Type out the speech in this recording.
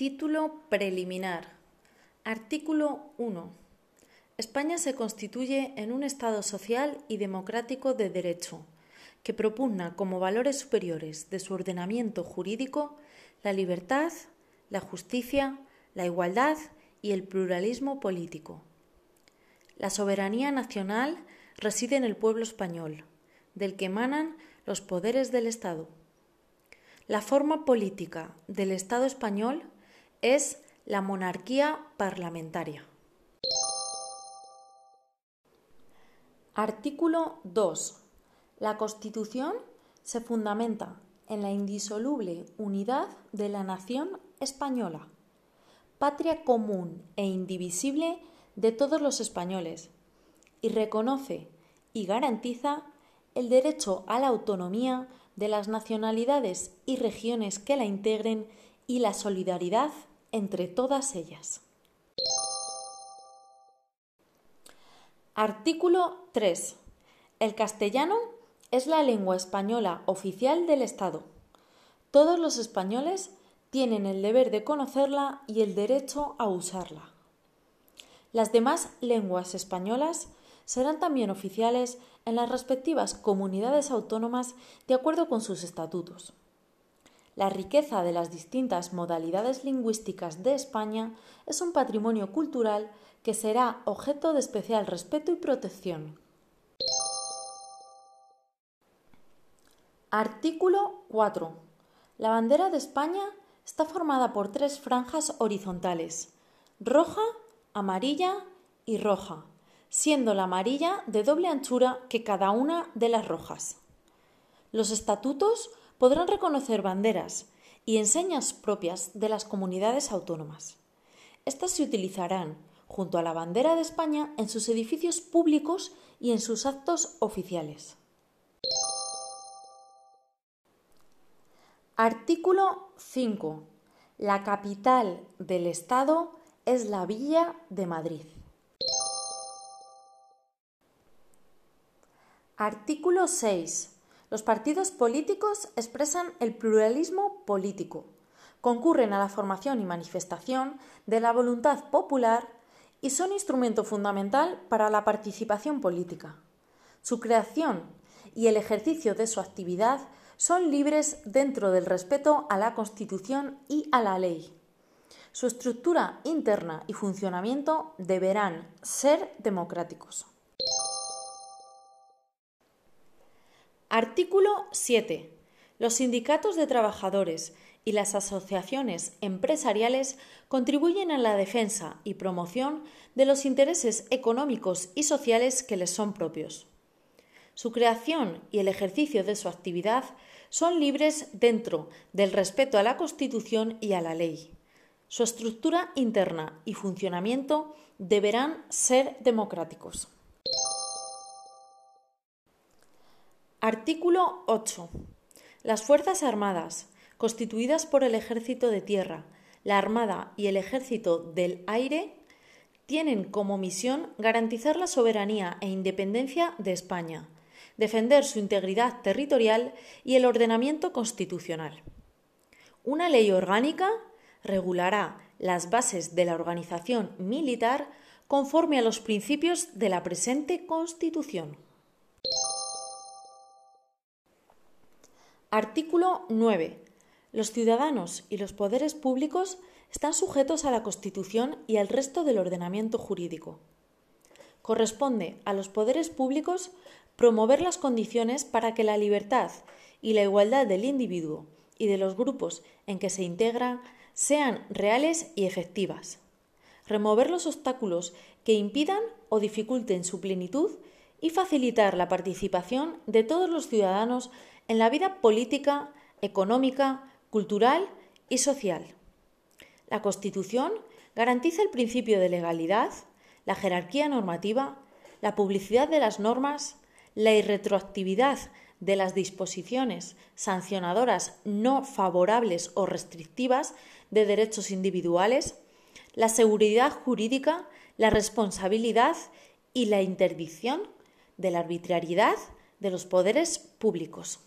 Título preliminar. Artículo 1. España se constituye en un Estado social y democrático de derecho, que propugna como valores superiores de su ordenamiento jurídico la libertad, la justicia, la igualdad y el pluralismo político. La soberanía nacional reside en el pueblo español, del que emanan los poderes del Estado. La forma política del Estado español es la monarquía parlamentaria. Artículo 2. La Constitución se fundamenta en la indisoluble unidad de la nación española, patria común e indivisible de todos los españoles, y reconoce y garantiza el derecho a la autonomía de las nacionalidades y regiones que la integren y la solidaridad entre todas ellas. Artículo 3. El castellano es la lengua española oficial del Estado. Todos los españoles tienen el deber de conocerla y el derecho a usarla. Las demás lenguas españolas serán también oficiales en las respectivas comunidades autónomas de acuerdo con sus estatutos. La riqueza de las distintas modalidades lingüísticas de España es un patrimonio cultural que será objeto de especial respeto y protección. Artículo 4. La bandera de España está formada por tres franjas horizontales, roja, amarilla y roja, siendo la amarilla de doble anchura que cada una de las rojas. Los estatutos podrán reconocer banderas y enseñas propias de las comunidades autónomas. Estas se utilizarán junto a la bandera de España en sus edificios públicos y en sus actos oficiales. Artículo 5. La capital del Estado es la Villa de Madrid. Artículo 6. Los partidos políticos expresan el pluralismo político, concurren a la formación y manifestación de la voluntad popular y son instrumento fundamental para la participación política. Su creación y el ejercicio de su actividad son libres dentro del respeto a la Constitución y a la ley. Su estructura interna y funcionamiento deberán ser democráticos. Artículo 7. Los sindicatos de trabajadores y las asociaciones empresariales contribuyen a la defensa y promoción de los intereses económicos y sociales que les son propios. Su creación y el ejercicio de su actividad son libres dentro del respeto a la Constitución y a la ley. Su estructura interna y funcionamiento deberán ser democráticos. Artículo 8. Las Fuerzas Armadas, constituidas por el Ejército de Tierra, la Armada y el Ejército del Aire, tienen como misión garantizar la soberanía e independencia de España, defender su integridad territorial y el ordenamiento constitucional. Una ley orgánica regulará las bases de la organización militar conforme a los principios de la presente Constitución. Artículo 9. Los ciudadanos y los poderes públicos están sujetos a la Constitución y al resto del ordenamiento jurídico. Corresponde a los poderes públicos promover las condiciones para que la libertad y la igualdad del individuo y de los grupos en que se integra sean reales y efectivas. Remover los obstáculos que impidan o dificulten su plenitud y facilitar la participación de todos los ciudadanos en la vida política, económica, cultural y social. La Constitución garantiza el principio de legalidad, la jerarquía normativa, la publicidad de las normas, la irretroactividad de las disposiciones sancionadoras no favorables o restrictivas de derechos individuales, la seguridad jurídica, la responsabilidad y la interdicción de la arbitrariedad de los poderes públicos.